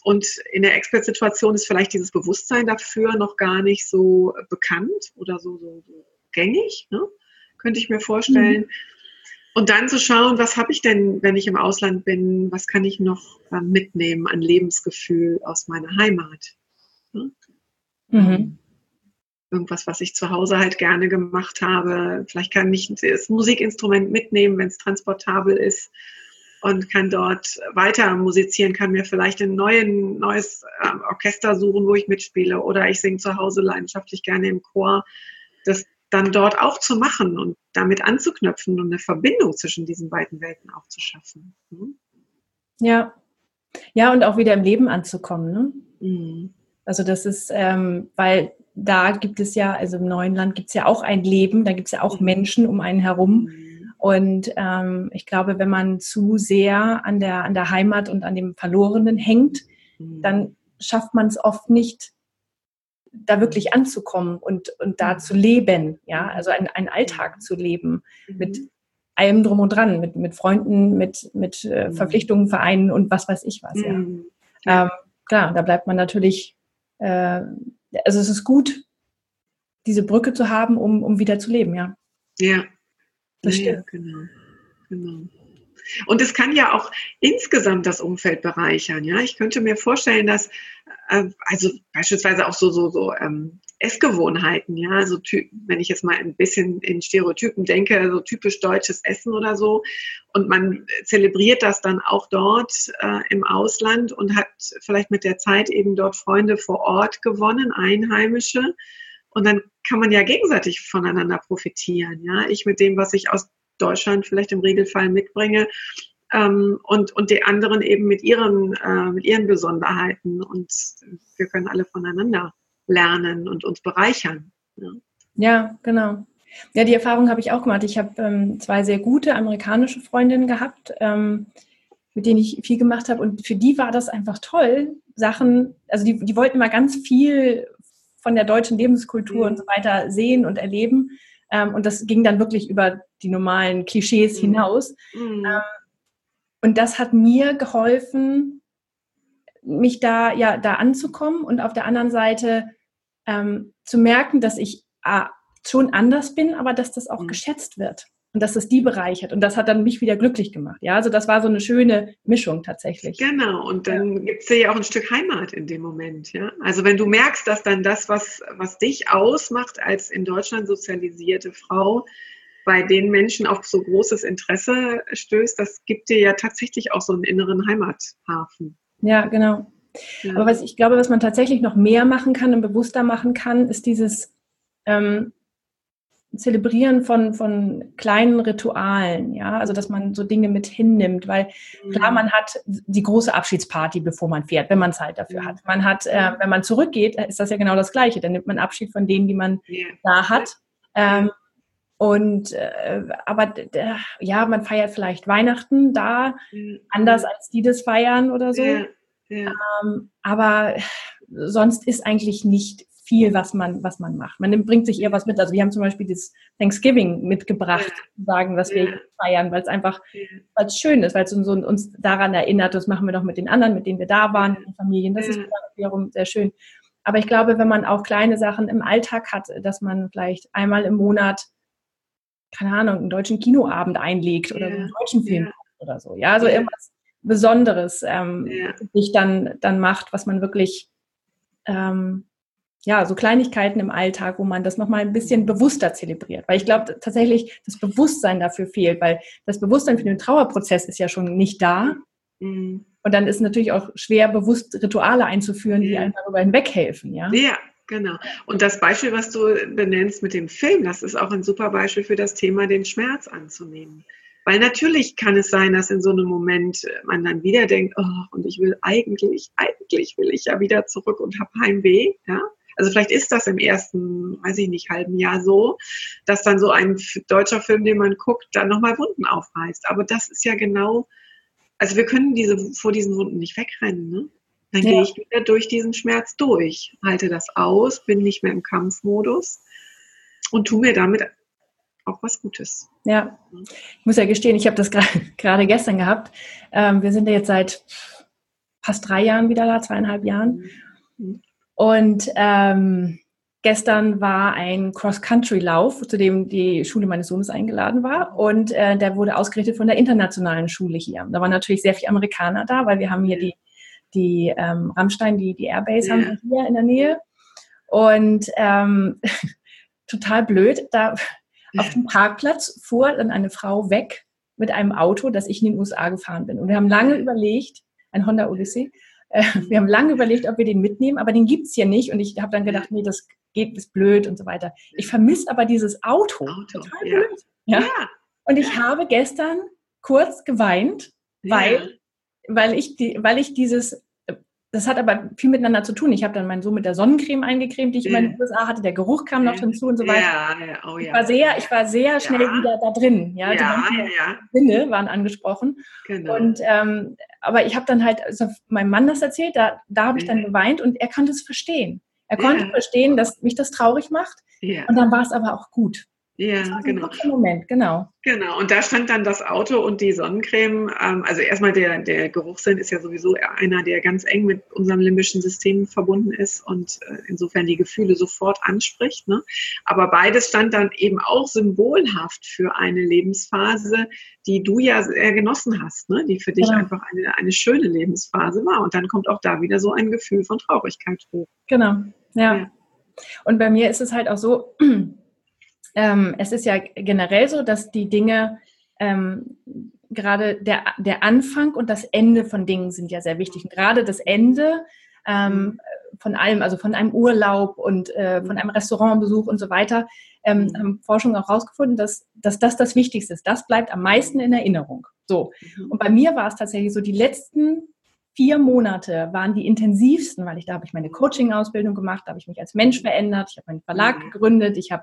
Und in der Expert-Situation ist vielleicht dieses Bewusstsein dafür noch gar nicht so bekannt oder so, so, so gängig, ne? könnte ich mir vorstellen. Mhm. Und dann zu schauen, was habe ich denn, wenn ich im Ausland bin, was kann ich noch äh, mitnehmen an Lebensgefühl aus meiner Heimat. Ne? Mhm. Irgendwas, was ich zu Hause halt gerne gemacht habe. Vielleicht kann ich das Musikinstrument mitnehmen, wenn es transportabel ist und kann dort weiter musizieren, kann mir vielleicht ein neuen, neues äh, Orchester suchen, wo ich mitspiele oder ich singe zu Hause leidenschaftlich gerne im Chor. Das dann dort auch zu machen und damit anzuknüpfen und eine Verbindung zwischen diesen beiden Welten auch zu schaffen. Mhm. Ja. Ja, und auch wieder im Leben anzukommen. Ne? Mhm. Also das ist, ähm, weil da gibt es ja, also im neuen Land gibt es ja auch ein Leben, da gibt es ja auch. Menschen um einen herum. Mhm und ähm, ich glaube, wenn man zu sehr an der, an der Heimat und an dem Verlorenen hängt, mhm. dann schafft man es oft nicht, da wirklich anzukommen und, und da mhm. zu leben, ja, also einen, einen Alltag zu leben mit allem drum und dran, mit, mit Freunden, mit, mit äh, Verpflichtungen, Vereinen und was weiß ich was, ja. Ähm, klar, da bleibt man natürlich, äh, also es ist gut, diese Brücke zu haben, um, um wieder zu leben, ja. Ja, das ja, stimmt. Genau, genau. Und es kann ja auch insgesamt das Umfeld bereichern. Ja, ich könnte mir vorstellen, dass äh, also beispielsweise auch so so so ähm, Essgewohnheiten. Ja, also wenn ich jetzt mal ein bisschen in Stereotypen denke, so typisch deutsches Essen oder so, und man zelebriert das dann auch dort äh, im Ausland und hat vielleicht mit der Zeit eben dort Freunde vor Ort gewonnen, Einheimische. Und dann kann man ja gegenseitig voneinander profitieren. Ja, ich mit dem, was ich aus Deutschland vielleicht im Regelfall mitbringe ähm, und, und die anderen eben mit ihren, äh, mit ihren Besonderheiten. Und wir können alle voneinander lernen und uns bereichern. Ja, ja genau. Ja, die Erfahrung habe ich auch gemacht. Ich habe ähm, zwei sehr gute amerikanische Freundinnen gehabt, ähm, mit denen ich viel gemacht habe. Und für die war das einfach toll, Sachen, also die, die wollten immer ganz viel von der deutschen Lebenskultur mhm. und so weiter sehen und erleben. Ähm, und das ging dann wirklich über die normalen Klischees mhm. hinaus. Mhm. Ähm, und das hat mir geholfen, mich da ja da anzukommen und auf der anderen Seite ähm, zu merken, dass ich ah, schon anders bin, aber dass das auch mhm. geschätzt wird. Und dass es die bereichert. Und das hat dann mich wieder glücklich gemacht. Ja, also das war so eine schöne Mischung tatsächlich. Genau, und dann ja. gibt es ja auch ein Stück Heimat in dem Moment. Ja, also wenn du merkst, dass dann das, was, was dich ausmacht als in Deutschland sozialisierte Frau, bei den Menschen auf so großes Interesse stößt, das gibt dir ja tatsächlich auch so einen inneren Heimathafen. Ja, genau. Ja. Aber was ich glaube, was man tatsächlich noch mehr machen kann und bewusster machen kann, ist dieses ähm, Zelebrieren von, von kleinen Ritualen, ja, also dass man so Dinge mit hinnimmt, weil klar, mhm. man hat die große Abschiedsparty, bevor man fährt, wenn man Zeit dafür hat. Man hat, äh, wenn man zurückgeht, ist das ja genau das Gleiche. Dann nimmt man Abschied von denen, die man ja. da hat. Ähm, und äh, aber ja, man feiert vielleicht Weihnachten da, mhm. anders als die das feiern oder so. Ja. Ja. Ähm, aber sonst ist eigentlich nicht viel, was man, was man macht. Man bringt sich eher was mit. Also wir haben zum Beispiel das Thanksgiving mitgebracht, ja. sagen, was wir ja. feiern, weil es einfach, weil es schön ist, weil es uns, uns daran erinnert, das machen wir doch mit den anderen, mit denen wir da waren, mit den Familien. Das ist wiederum sehr schön. Aber ich glaube, wenn man auch kleine Sachen im Alltag hat, dass man vielleicht einmal im Monat, keine Ahnung, einen deutschen Kinoabend einlegt oder einen deutschen Film oder so. Ja, also irgendwas Besonderes ähm, sich dann, dann macht, was man wirklich ähm, ja, so Kleinigkeiten im Alltag, wo man das nochmal ein bisschen bewusster zelebriert. Weil ich glaube tatsächlich, das Bewusstsein dafür fehlt, weil das Bewusstsein für den Trauerprozess ist ja schon nicht da. Mhm. Und dann ist es natürlich auch schwer, bewusst Rituale einzuführen, die einem darüber hinweghelfen. Ja? ja, genau. Und das Beispiel, was du benennst mit dem Film, das ist auch ein super Beispiel für das Thema, den Schmerz anzunehmen. Weil natürlich kann es sein, dass in so einem Moment man dann wieder denkt, oh, und ich will eigentlich, eigentlich will ich ja wieder zurück und habe Heimweh, ja. Also vielleicht ist das im ersten, weiß ich nicht, halben Jahr so, dass dann so ein deutscher Film, den man guckt, dann nochmal Wunden aufreißt. Aber das ist ja genau, also wir können diese, vor diesen Wunden nicht wegrennen, ne? Dann ja. gehe ich wieder durch diesen Schmerz durch, halte das aus, bin nicht mehr im Kampfmodus und tu mir damit auch was Gutes. Ja, ich muss ja gestehen, ich habe das gerade gestern gehabt. Ähm, wir sind ja jetzt seit fast drei Jahren wieder da, zweieinhalb Jahren. Mhm. Und ähm, gestern war ein Cross-Country-Lauf, zu dem die Schule meines Sohnes eingeladen war. Und äh, der wurde ausgerichtet von der internationalen Schule hier. Da waren natürlich sehr viele Amerikaner da, weil wir haben hier die, die ähm, Rammstein, die, die Airbase ja. haben wir hier in der Nähe. Und ähm, total blöd, da auf dem Parkplatz fuhr dann eine Frau weg mit einem Auto, das ich in den USA gefahren bin. Und wir haben lange überlegt, ein Honda Odyssey, äh, wir haben lange überlegt, ob wir den mitnehmen, aber den gibt es hier nicht. Und ich habe dann gedacht, nee, das geht, ist blöd und so weiter. Ich vermisse aber dieses Auto. Auto Total ja. blöd. Ja? ja. Und ich ja. habe gestern kurz geweint, weil, weil, ich die, weil ich dieses das hat aber viel miteinander zu tun. Ich habe dann meinen Sohn mit der Sonnencreme eingecremt, die ich ja. in den USA hatte. Der Geruch kam noch hinzu und so weiter. Ja, ja, oh, ja. Ich war sehr, ich war sehr schnell wieder da drin. Ja, ja, die ja. Sinne waren angesprochen. Genau. Und ähm, aber ich habe dann halt also meinem Mann das erzählt. Da, da habe ich dann geweint und er konnte es verstehen. Er konnte verstehen, dass mich das traurig macht. Und dann war es aber auch gut. Ja, genau. Moment, genau. Genau, und da stand dann das Auto und die Sonnencreme. Ähm, also erstmal der, der Geruchssinn ist ja sowieso einer, der ganz eng mit unserem limbischen System verbunden ist und äh, insofern die Gefühle sofort anspricht. Ne? Aber beides stand dann eben auch symbolhaft für eine Lebensphase, die du ja sehr genossen hast, ne? die für dich genau. einfach eine, eine schöne Lebensphase war. Und dann kommt auch da wieder so ein Gefühl von Traurigkeit hoch. Genau, ja. ja. Und bei mir ist es halt auch so, ähm, es ist ja generell so, dass die Dinge, ähm, gerade der, der Anfang und das Ende von Dingen sind ja sehr wichtig. Und gerade das Ende ähm, von allem, also von einem Urlaub und äh, von einem Restaurantbesuch und so weiter, ähm, mhm. haben Forschung auch herausgefunden, dass, dass das das Wichtigste ist. Das bleibt am meisten in Erinnerung. So. Mhm. Und bei mir war es tatsächlich so, die letzten vier Monate waren die intensivsten, weil ich da habe ich meine Coaching-Ausbildung gemacht, da habe ich mich als Mensch verändert, ich habe meinen Verlag mhm. gegründet, ich habe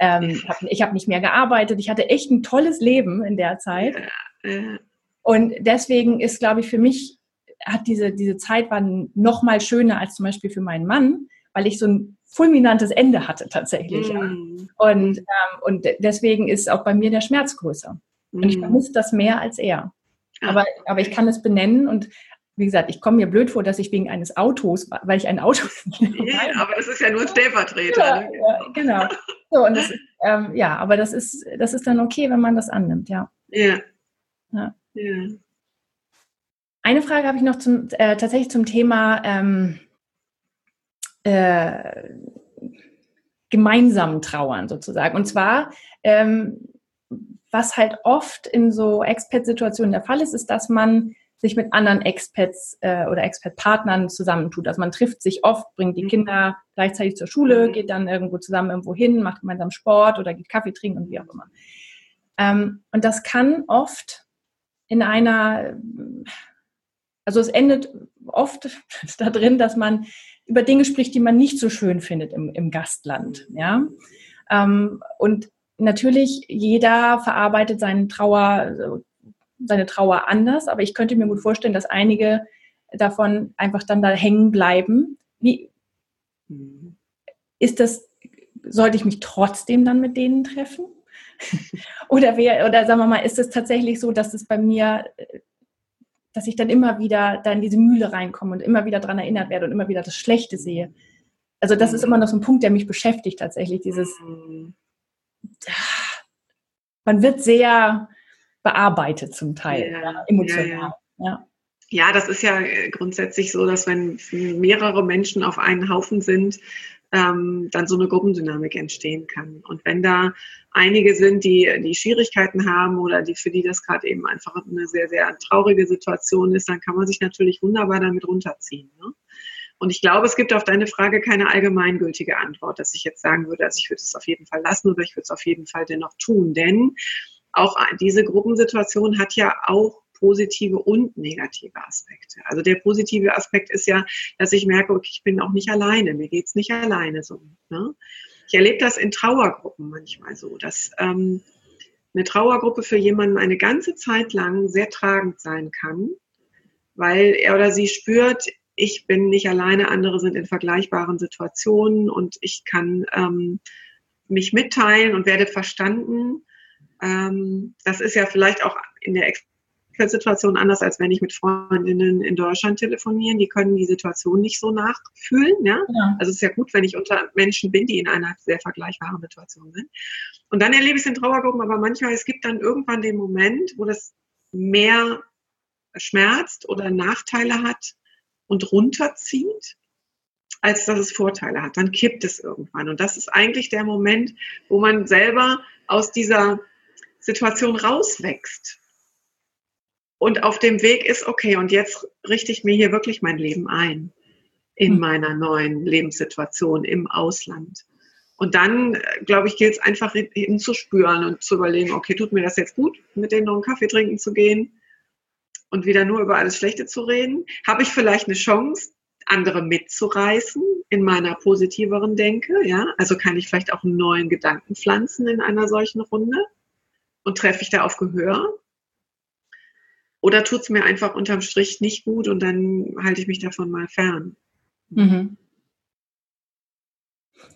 ähm, hab, ich habe nicht mehr gearbeitet, ich hatte echt ein tolles Leben in der Zeit. Und deswegen ist, glaube ich, für mich hat diese, diese Zeit war noch mal schöner als zum Beispiel für meinen Mann, weil ich so ein fulminantes Ende hatte tatsächlich. Mm. Und, ähm, und deswegen ist auch bei mir der Schmerz größer. Mm. Und ich mhm. vermisse das mehr als er. Aber, aber ich kann es benennen und wie gesagt, ich komme mir blöd vor, dass ich wegen eines Autos, weil ich ein Auto. ja, aber das ist ja nur ein Stellvertreter. Ja, ne? ja, genau. So, und das, ähm, ja, aber das ist, das ist dann okay, wenn man das annimmt, ja. Ja. ja. ja. Eine Frage habe ich noch zum, äh, tatsächlich zum Thema ähm, äh, gemeinsamen Trauern sozusagen. Und zwar, ähm, was halt oft in so Expat-Situationen der Fall ist, ist, dass man sich mit anderen Expats äh, oder Expat-Partnern zusammentut. Also man trifft sich oft, bringt die mhm. Kinder gleichzeitig zur Schule, mhm. geht dann irgendwo zusammen irgendwo hin, macht gemeinsam Sport oder geht Kaffee trinken und wie auch immer. Ähm, und das kann oft in einer, also es endet oft da drin, dass man über Dinge spricht, die man nicht so schön findet im, im Gastland. Ja? Ähm, und natürlich, jeder verarbeitet seine Trauer, seine Trauer anders, aber ich könnte mir gut vorstellen, dass einige davon einfach dann da hängen bleiben. Wie ist das, sollte ich mich trotzdem dann mit denen treffen? oder, wer, oder sagen wir mal, ist es tatsächlich so, dass es bei mir dass ich dann immer wieder da in diese Mühle reinkomme und immer wieder daran erinnert werde und immer wieder das Schlechte sehe. Also das ist mhm. immer noch so ein Punkt, der mich beschäftigt tatsächlich, dieses, mhm. man wird sehr bearbeitet zum Teil, ja, emotional. Ja, ja. ja, das ist ja grundsätzlich so, dass wenn mehrere Menschen auf einen Haufen sind, ähm, dann so eine Gruppendynamik entstehen kann. Und wenn da einige sind, die, die Schwierigkeiten haben oder die, für die das gerade eben einfach eine sehr, sehr traurige Situation ist, dann kann man sich natürlich wunderbar damit runterziehen. Ne? Und ich glaube, es gibt auf deine Frage keine allgemeingültige Antwort, dass ich jetzt sagen würde, also ich würde es auf jeden Fall lassen oder ich würde es auf jeden Fall dennoch tun. Denn auch diese Gruppensituation hat ja auch positive und negative Aspekte. Also der positive Aspekt ist ja, dass ich merke, okay, ich bin auch nicht alleine, mir geht's nicht alleine so. Ne? Ich erlebe das in Trauergruppen manchmal so, dass ähm, eine Trauergruppe für jemanden eine ganze Zeit lang sehr tragend sein kann, weil er oder sie spürt, ich bin nicht alleine, andere sind in vergleichbaren Situationen und ich kann ähm, mich mitteilen und werde verstanden. Ähm, das ist ja vielleicht auch in der Situation anders, als wenn ich mit Freundinnen in Deutschland telefonieren. Die können die Situation nicht so nachfühlen. Ja? ja. Also es ist ja gut, wenn ich unter Menschen bin, die in einer sehr vergleichbaren Situation sind. Und dann erlebe ich es in Trauergruppen, aber manchmal, es gibt dann irgendwann den Moment, wo das mehr schmerzt oder Nachteile hat und runterzieht, als dass es Vorteile hat. Dann kippt es irgendwann. Und das ist eigentlich der Moment, wo man selber aus dieser Situation rauswächst und auf dem Weg ist, okay, und jetzt richte ich mir hier wirklich mein Leben ein in mhm. meiner neuen Lebenssituation im Ausland. Und dann, glaube ich, gilt es einfach hinzuspüren und zu überlegen, okay, tut mir das jetzt gut, mit denen noch einen Kaffee trinken zu gehen und wieder nur über alles Schlechte zu reden? Habe ich vielleicht eine Chance, andere mitzureißen in meiner positiveren Denke? Ja, also kann ich vielleicht auch einen neuen Gedanken pflanzen in einer solchen Runde und treffe ich da auf Gehör? Oder tut es mir einfach unterm Strich nicht gut und dann halte ich mich davon mal fern. Mhm.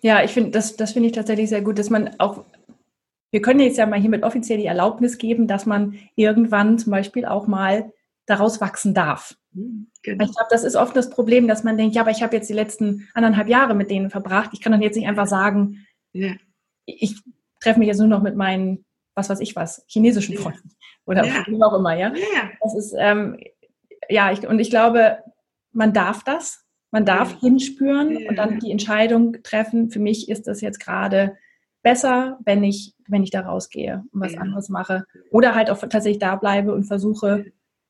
Ja, ich finde, das, das finde ich tatsächlich sehr gut, dass man auch, wir können jetzt ja mal hiermit offiziell die Erlaubnis geben, dass man irgendwann zum Beispiel auch mal daraus wachsen darf. Mhm, genau. Ich glaube, das ist oft das Problem, dass man denkt, ja, aber ich habe jetzt die letzten anderthalb Jahre mit denen verbracht. Ich kann dann jetzt nicht einfach sagen, ja. ich treffe mich jetzt nur noch mit meinen, was weiß ich was, chinesischen Freunden oder ja. wie auch immer, ja. ja. Das ist, ähm, ja, ich, und ich glaube, man darf das, man darf ja. hinspüren ja. und dann die Entscheidung treffen. Für mich ist das jetzt gerade besser, wenn ich, wenn ich da rausgehe und was anderes mache. Oder halt auch tatsächlich da bleibe und versuche,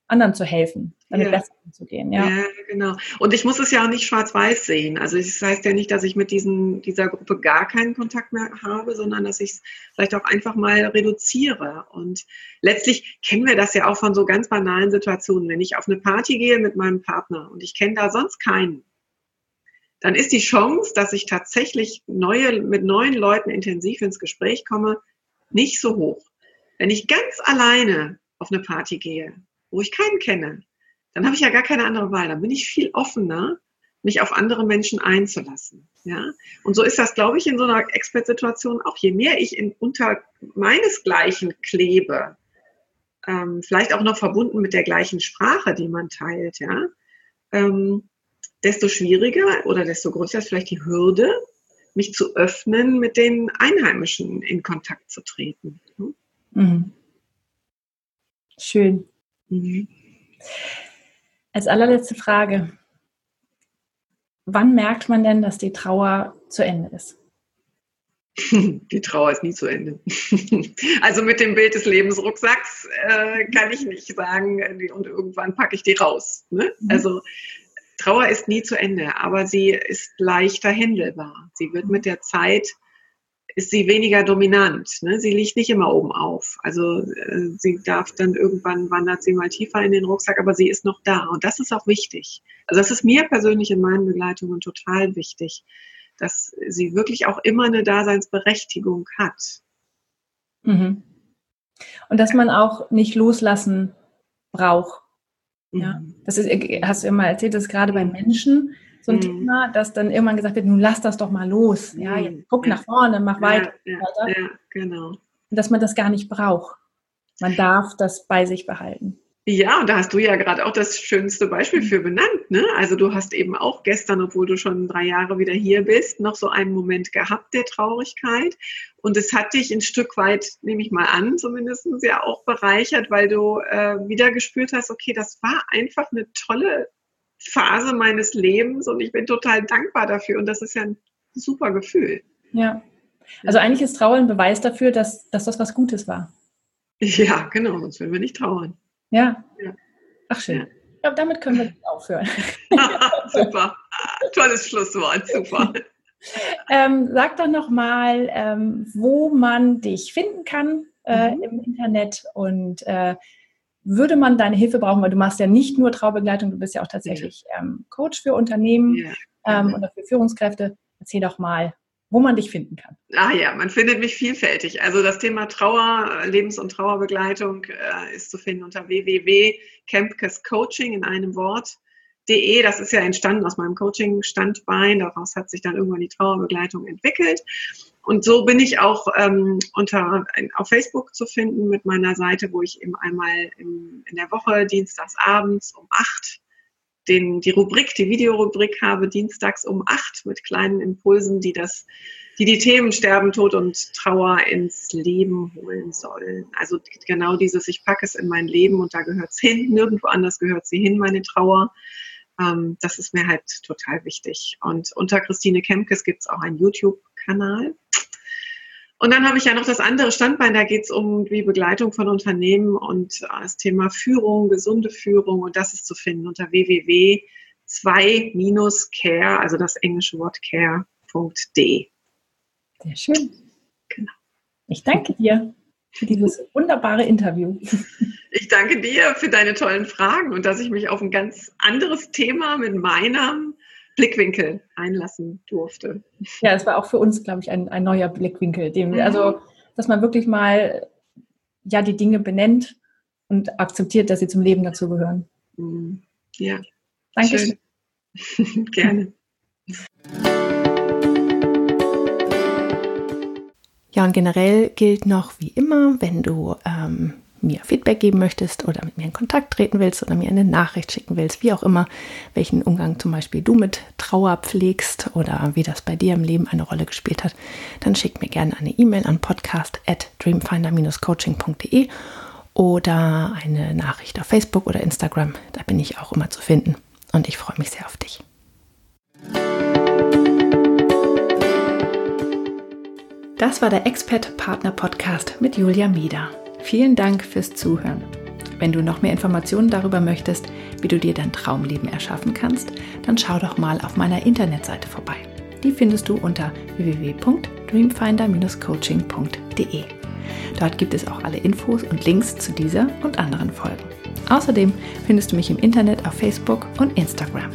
anderen zu helfen, damit ja. besser umzugehen. Ja. ja, genau. Und ich muss es ja auch nicht schwarz-weiß sehen. Also das heißt ja nicht, dass ich mit diesen, dieser Gruppe gar keinen Kontakt mehr habe, sondern dass ich es vielleicht auch einfach mal reduziere. Und letztlich kennen wir das ja auch von so ganz banalen Situationen. Wenn ich auf eine Party gehe mit meinem Partner und ich kenne da sonst keinen, dann ist die Chance, dass ich tatsächlich neue, mit neuen Leuten intensiv ins Gespräch komme, nicht so hoch. Wenn ich ganz alleine auf eine Party gehe, wo ich keinen kenne, dann habe ich ja gar keine andere Wahl. Dann bin ich viel offener, mich auf andere Menschen einzulassen. Ja? Und so ist das, glaube ich, in so einer Expert-Situation auch. Je mehr ich in, unter meinesgleichen klebe, ähm, vielleicht auch noch verbunden mit der gleichen Sprache, die man teilt, ja, ähm, desto schwieriger oder desto größer ist vielleicht die Hürde, mich zu öffnen, mit den Einheimischen in Kontakt zu treten. Mhm. Schön. Mhm. Als allerletzte Frage. Wann merkt man denn, dass die Trauer zu Ende ist? Die Trauer ist nie zu Ende. Also mit dem Bild des Lebensrucksacks äh, kann ich nicht sagen, und irgendwann packe ich die raus. Ne? Mhm. Also Trauer ist nie zu Ende, aber sie ist leichter händelbar. Sie wird mit der Zeit, ist sie weniger dominant. Ne? Sie liegt nicht immer oben auf. Also äh, sie darf dann irgendwann, wandert sie mal tiefer in den Rucksack, aber sie ist noch da. Und das ist auch wichtig. Also das ist mir persönlich in meinen Begleitungen total wichtig dass sie wirklich auch immer eine Daseinsberechtigung hat. Mhm. Und dass man auch nicht loslassen braucht. Ja, mhm. das ist, hast du immer erzählt, das ist gerade bei Menschen so ein mhm. Thema, dass dann irgendwann gesagt wird, nun lass das doch mal los. Ja, jetzt mhm. guck ja. nach vorne, mach weiter. Ja, weiter. ja, genau. Und dass man das gar nicht braucht. Man darf das bei sich behalten. Ja, und da hast du ja gerade auch das schönste Beispiel für benannt. Ne? Also du hast eben auch gestern, obwohl du schon drei Jahre wieder hier bist, noch so einen Moment gehabt der Traurigkeit. Und es hat dich ein Stück weit, nehme ich mal an, zumindest ja auch bereichert, weil du äh, wieder gespürt hast, okay, das war einfach eine tolle Phase meines Lebens und ich bin total dankbar dafür. Und das ist ja ein super Gefühl. Ja. Also eigentlich ist Trauern ein Beweis dafür, dass, dass das was Gutes war. Ja, genau, sonst würden wir nicht trauern. Ja. ja. Ach schön. Ja. Ich glaube, damit können wir aufhören. super. Tolles Schlusswort. Super. ähm, sag doch nochmal, ähm, wo man dich finden kann äh, mhm. im Internet und äh, würde man deine Hilfe brauchen, weil du machst ja nicht nur Traubegleitung, du bist ja auch tatsächlich ähm, Coach für Unternehmen ja. ähm, oder für Führungskräfte. Erzähl doch mal, wo man dich finden kann. Ah ja, man findet mich vielfältig. Also das Thema Trauer, Lebens- und Trauerbegleitung äh, ist zu finden unter www.campkescoaching in einem Wort.de. Das ist ja entstanden aus meinem Coaching-Standbein. Daraus hat sich dann irgendwann die Trauerbegleitung entwickelt. Und so bin ich auch ähm, unter, auf Facebook zu finden mit meiner Seite, wo ich eben einmal in, in der Woche, dienstags abends um acht den, die Rubrik, die Videorubrik habe, dienstags um acht mit kleinen Impulsen, die das, die die Themen Sterben, Tod und Trauer ins Leben holen sollen. Also genau dieses, ich packe es in mein Leben und da gehört es hin, nirgendwo anders gehört sie hin, meine Trauer. Ähm, das ist mir halt total wichtig. Und unter Christine Kemkes gibt es auch einen YouTube-Kanal. Und dann habe ich ja noch das andere Standbein, da geht es um die Begleitung von Unternehmen und äh, das Thema Führung, gesunde Führung und das ist zu finden unter www.2-care, also das englische Wort care.de. Sehr schön. Genau. Ich danke dir für dieses wunderbare Interview. Ich danke dir für deine tollen Fragen und dass ich mich auf ein ganz anderes Thema mit meinem Blickwinkel einlassen durfte. Ja, es war auch für uns, glaube ich, ein, ein neuer Blickwinkel. Dem, mhm. Also, dass man wirklich mal ja die Dinge benennt und akzeptiert, dass sie zum Leben dazugehören. Mhm. Ja. Danke. Gerne. Ja, und generell gilt noch wie immer, wenn du ähm, mir Feedback geben möchtest oder mit mir in Kontakt treten willst oder mir eine Nachricht schicken willst, wie auch immer, welchen Umgang zum Beispiel du mit Trauer pflegst oder wie das bei dir im Leben eine Rolle gespielt hat, dann schick mir gerne eine E-Mail an podcast at dreamfinder-coaching.de oder eine Nachricht auf Facebook oder Instagram. Da bin ich auch immer zu finden und ich freue mich sehr auf dich. Das war der Expert Partner Podcast mit Julia Mieder. Vielen Dank fürs Zuhören. Wenn du noch mehr Informationen darüber möchtest, wie du dir dein Traumleben erschaffen kannst, dann schau doch mal auf meiner Internetseite vorbei. Die findest du unter www.dreamfinder-coaching.de. Dort gibt es auch alle Infos und Links zu dieser und anderen Folgen. Außerdem findest du mich im Internet auf Facebook und Instagram.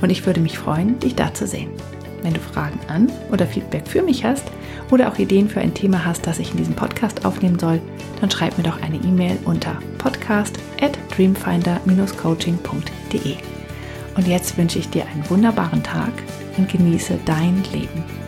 Und ich würde mich freuen, dich da zu sehen. Wenn du Fragen an oder Feedback für mich hast oder auch Ideen für ein Thema hast, das ich in diesem Podcast aufnehmen soll, dann schreib mir doch eine E-Mail unter podcast at dreamfinder-coaching.de. Und jetzt wünsche ich dir einen wunderbaren Tag und genieße dein Leben.